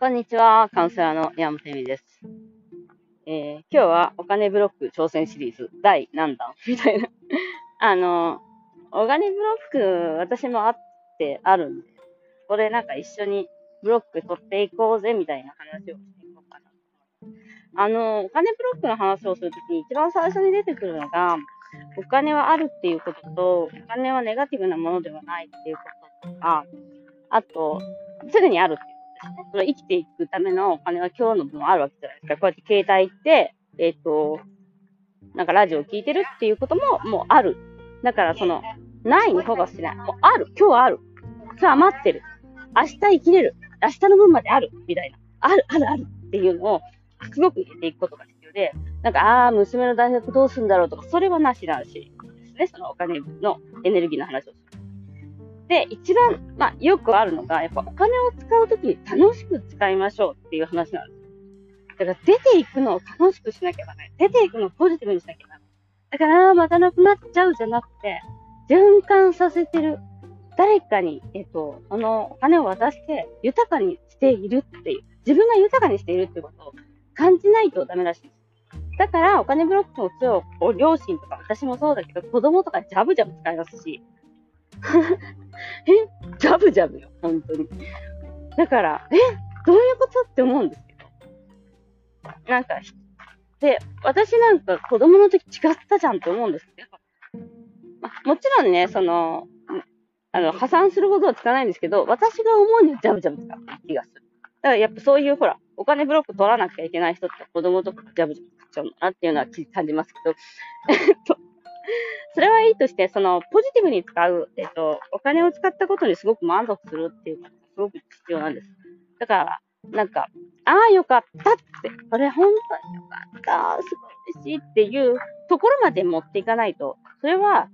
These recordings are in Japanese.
こんにちは、カウンセラーの山本恵美です。えー、今日はお金ブロック挑戦シリーズ。第何弾？みたいな。あの、お金ブロック私もあってあるんで、これなんか一緒にブロック取っていこうぜみたいな話をしていこうかな。あの、お金ブロックの話をするときに一番最初に出てくるのが、お金はあるっていうことと、お金はネガティブなものではないっていうこととか、あと、すぐにあるっていうその生きていくためのお金は今日の分あるわけじゃないですか。こうやって携帯行って、えっ、ー、と、なんかラジオを聞いてるっていうことももうある。だからその、ないにフォーカスしない。もうある。今日はある。今日余ってる。明日生きれる。明日の分まである。みたいな。ある、ある、あるっていうのを、すごく入れていくことが必要で、なんか、ああ、娘の大学どうするんだろうとか、それはなしなしですね。そのお金のエネルギーの話をする。で、一番、まあ、よくあるのが、やっぱお金を使うときに楽しく使いましょうっていう話なんです。だから出ていくのを楽しくしなきゃならない。出ていくのをポジティブにしなきゃならない。だから、またなくなっちゃうじゃなくて、循環させてる。誰かに、えっと、あの、お金を渡して豊かにしているっていう、自分が豊かにしているってことを感じないとダメらしいです。だから、お金ブロックの強を、両親とか、私もそうだけど、子供とかジャブジャブ使いますし、えジャブジャブよ、本当に。だから、えどういうことって思うんですけど。なんか、で、私なんか子供の時違ったじゃんって思うんですけど、まもちろんね、その、あの、破産するほどはつかないんですけど、私が思うにはジャブジャブ使う気がする。だからやっぱそういう、ほら、お金ブロック取らなきゃいけない人って子供とかジャブジャブ使っちゃうのなっていうのは感じますけど、えっと、それはいいとして、その、ポジティブに使う、えっと、お金を使ったことにすごく満足するっていうのがすごく必要なんです。だから、なんか、ああ、よかったって、これ本当によかった、すごい嬉しいっていうところまで持っていかないと、それは、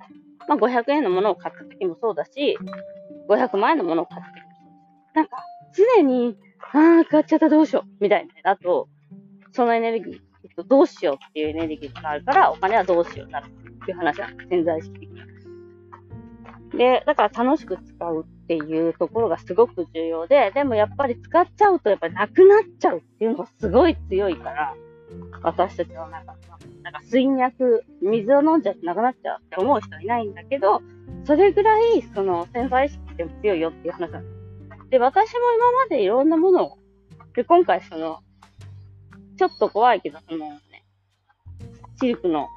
まあ、500円のものを買った時もそうだし、500万円のものを買った時もそうなんか、常に、ああ、買っちゃったどうしよう、みたいな。だと、そのエネルギー、えっと、どうしようっていうエネルギーがあるから、お金はどうしようになる。っていう話なんです。潜在意識的に。で、だから楽しく使うっていうところがすごく重要で、でもやっぱり使っちゃうとやっぱなくなっちゃうっていうのがすごい強いから、私たちはなんか、なんか水脈、水を飲んじゃってなくなっちゃうって思う人はいないんだけど、それぐらいその潜在意識って強いよっていう話なんです。で、私も今までいろんなものを、で、今回その、ちょっと怖いけど、そのね、シルクの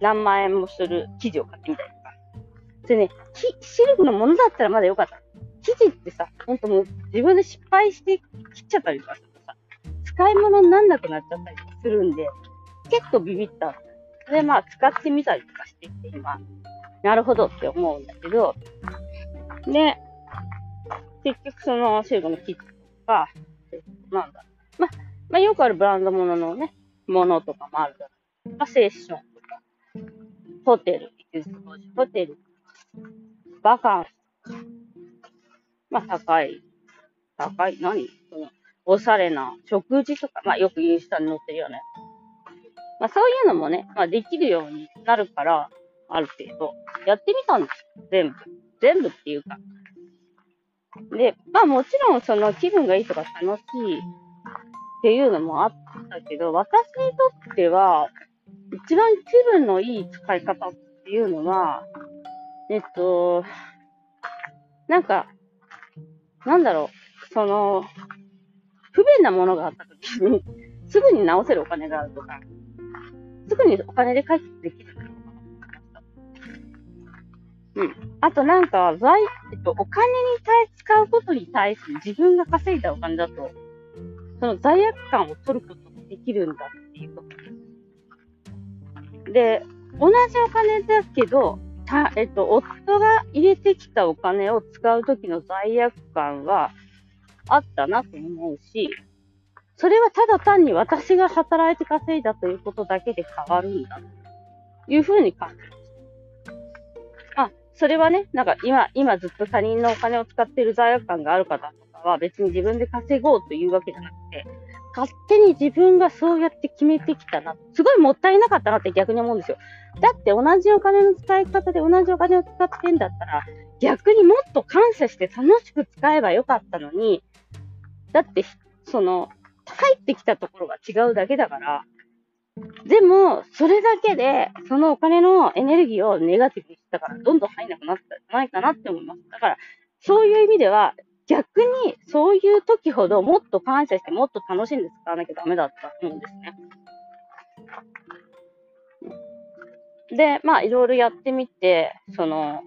何万円もする生地を買ってみたりとか。でね、シルクのものだったらまだよかった。生地ってさ、ほんともう自分で失敗して切っちゃったりとかするとさ、使い物になんなくなっちゃったりするんで、結構ビビった。で、まあ使ってみたりとかしてて、今、なるほどって思うんだけど、で、結局そのシルクの生地とか、なんだ、まあ、まあよくあるブランドもののね、ものとかもあるじゃない。まあ、セッションホテルホテル、バカンス。まあ、高い。高い、何？その、おしゃれな食事とか、まあ、よくインスタに載ってるよね。まあ、そういうのもね、まあ、できるようになるから、ある程度、やってみたんです全部。全部っていうか。で、まあもちろんその気分がいいとか楽しいっていうのもあったけど、私にとっては、一番気分のいい使い方っていうのは、えっと、なんか、なんだろう、その、不便なものがあった時に、すぐに直せるお金があるとか、すぐにお金で解決できるとかうん。あとなんか、財、えっと、お金に対使うことに対する自分が稼いだお金だと、その罪悪感を取ることができるんだっていうことで、同じお金だけど、た、えっと、夫が入れてきたお金を使うときの罪悪感はあったなと思うし、それはただ単に私が働いて稼いだということだけで変わるんだ。というふうに感じます。あ、それはね、なんか今、今ずっと他人のお金を使っている罪悪感がある方とかは別に自分で稼ごうというわけじゃなくて、勝手に自分がそうやって決めてきたな。すごいもったいなかったなって逆に思うんですよ。だって同じお金の使い方で同じお金を使ってんだったら、逆にもっと感謝して楽しく使えばよかったのに、だって、その、入ってきたところが違うだけだから、でも、それだけで、そのお金のエネルギーをネガティブにしたから、どんどん入んなくなったんじゃないかなって思います。だから、そういう意味では、逆に、そういう時ほどもっと感謝して、もっと楽しんで使わなきゃダメだったと思うんですね。で、まあ、いろいろやってみて、その、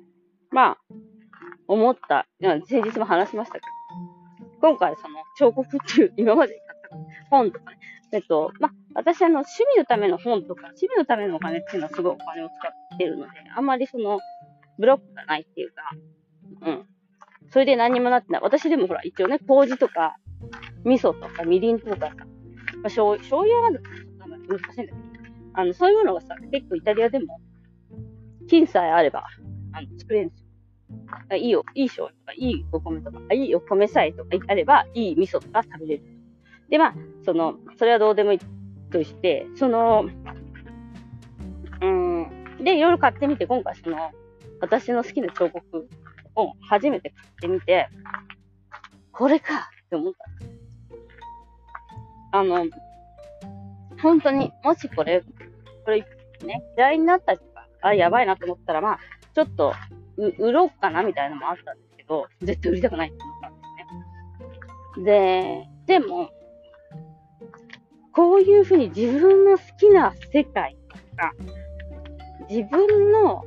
まあ、思った、先日も話しましたけど、今回その彫刻っていう 今まで買った本とかね、えっと、まあ、私あの趣味のための本とか、趣味のためのお金っていうのはすごいお金を使ってるので、あんまりその、ブロックがないっていうか、うん。それで何にもなってない。私でもほら、一応ね、麹とか、味噌とか、みりんとかさ、まあ、醤油、醤油はまず難しいんだけど、あの、そういうものがさ、結構イタリアでも、金さえあれば、あの、作れるんですよ。いいよ、いい醤油とか、いいお米とか、いいお米さえとかあれば、いい味噌とか食べれる。で、まあ、その、それはどうでもいいとして、その、うん、で、いろいろ買ってみて、今回その、私の好きな彫刻を初めて買ってみて、これかって思った。あの、本当に、もしこれ、これね、嫌いになったりとか、あ、やばいなと思ったら、まあ、ちょっと、売ろうかなみたいなのもあったんですけど、絶対売りたくないって思ったんですね。で、でも、こういうふうに自分の好きな世界とか、自分の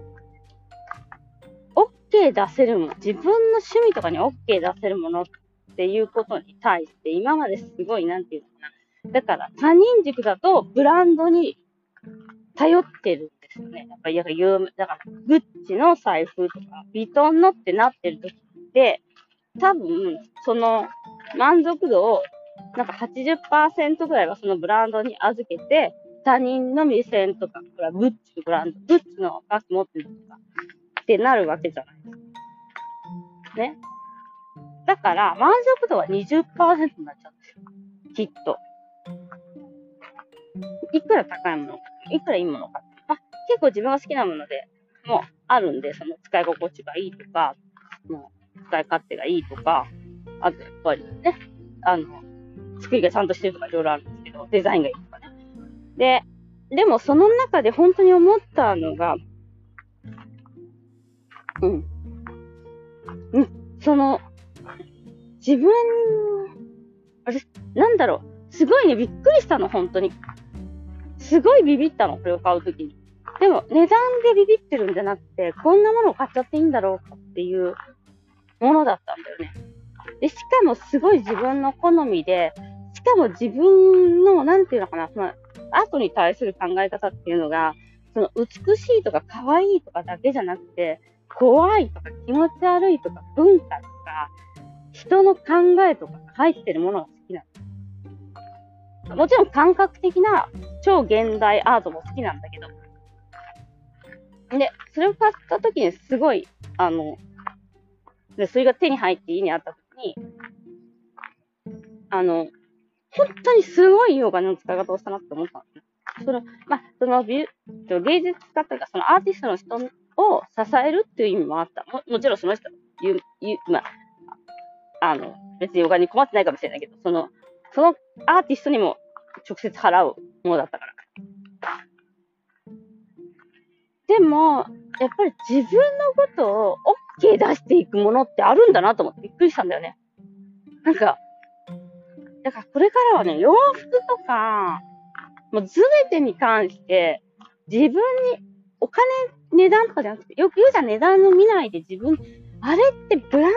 OK 出せるもの、自分の趣味とかに OK 出せるものっていうことに対して、今まですごい、なんていうのかな。だから、他人軸だとブランドに頼ってるんですよね。やっぱり、有名、だから、グッチの財布とか、ビトンのってなってる時って、多分、その満足度をなんか80%ぐらいはそのブランドに預けて、他人の目線とか、これはグッチのブランド、グッチのバッグ持ってるとか、ってなるわけじゃないですか。ね。だから、満足度は20%になっちゃうんですよ。きっと。いくら高いものか、いくらいいものか。あ、結構自分が好きなものでもうあるんで、その使い心地がいいとか、もう使い勝手がいいとか、あとやっぱりね、あの、作りがちゃんとしてるとかいろいろあるんですけど、デザインがいいとかね。で、でもその中で本当に思ったのが、うん。うん、その、自分、私、なんだろう、すごいね、びっくりしたの、本当に。すごいビビったの、これを買うときに。でも、値段でビビってるんじゃなくて、こんなものを買っちゃっていいんだろうかっていうものだったんだよね。で、しかもすごい自分の好みで、しかも自分の、なんていうのかな、その、アートに対する考え方っていうのが、その美しいとか可愛いとかだけじゃなくて、怖いとか気持ち悪いとか文化とか、人の考えとか入ってるものが好きなの。もちろん感覚的な超現代アートも好きなんだけど。で、それを買った時にすごい、あの、で、それが手に入って家にあった時に、あの、本当にすごいいいお金の使い方をしたなって思ったんです。その、まあ、その美、芸術家というか、そのアーティストの人を支えるっていう意味もあった。ももちろんその人、ゆ、ゆ、まあ、あの、別にお金に困ってないかもしれないけど、その、そのアーティストにも直接払うものだったから。でも、やっぱり自分のことを OK 出していくものってあるんだなと思ってびっくりしたんだよね。なんか、だからこれからはね、洋服とか、もうすべてに関して、自分にお金、値段とかじゃなくて、よく言うじゃん、値段を見ないで自分、あれってブラン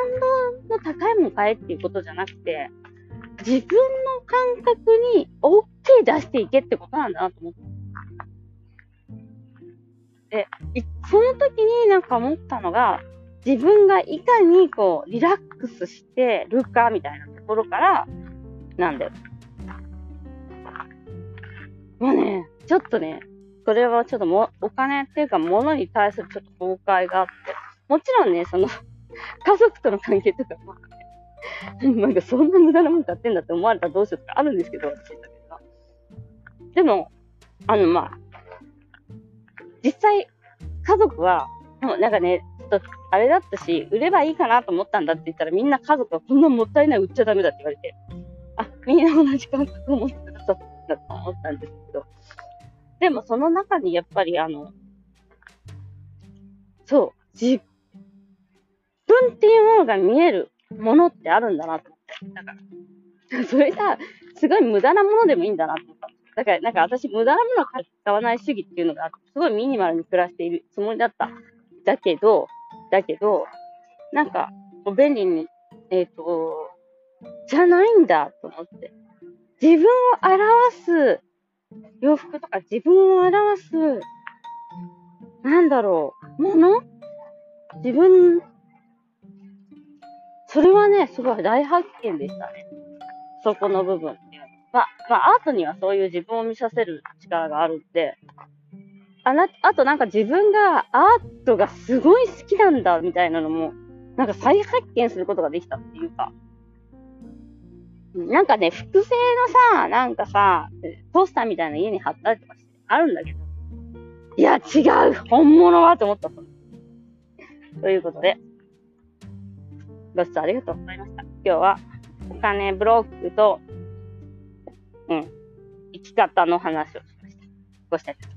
ドの高いもの買えっていうことじゃなくて、自分の感覚に OK 出していけってことなんだなと思って。で、その時になんか思ったのが、自分がいかにこう、リラックスしてるかみたいなところから、なんだよ。もうね、ちょっとね、これはちょっとも、お金っていうか物に対するちょっと崩壊があって、もちろんね、その、家族との関係とかも、なんかそんな無駄なもん買ってんだって思われたらどうしようとかあるんですけど、けど。でも、あの、まあ、実際、家族は、もなんかね、ちょっと、あれだったし、売ればいいかなと思ったんだって言ったら、みんな家族はこんなもったいない売っちゃダメだって言われて。あみんな同じ感覚を持ってくださったと思ったんですけど、でもその中にやっぱりあの、そう、自分っていうものが見えるものってあるんだなと思って。だから、それが、すごい無駄なものでもいいんだなと思った。だから、なんか私、無駄なものを使わない主義っていうのが、すごいミニマルに暮らしているつもりだった。だけど、だけど、なんか、便利に、えっ、ー、と、じゃないんだと思って。自分を表す洋服とか自分を表す、なんだろう、もの？自分、それはね、すごい大発見でしたね。そこの部分っていうの。まあ、まあ、アートにはそういう自分を見させる力があるんで、あな、あとなんか自分がアートがすごい好きなんだみたいなのも、なんか再発見することができたっていうか、なんかね、複製のさ、なんかさ、ポスターみたいな家に貼ったりとかしてあるんだけど、いや、違う本物はと思った。ということで、ご視聴ありがとうございました。今日は、お金ブロックと、うん、生き方の話をしました。ご視聴ありがとう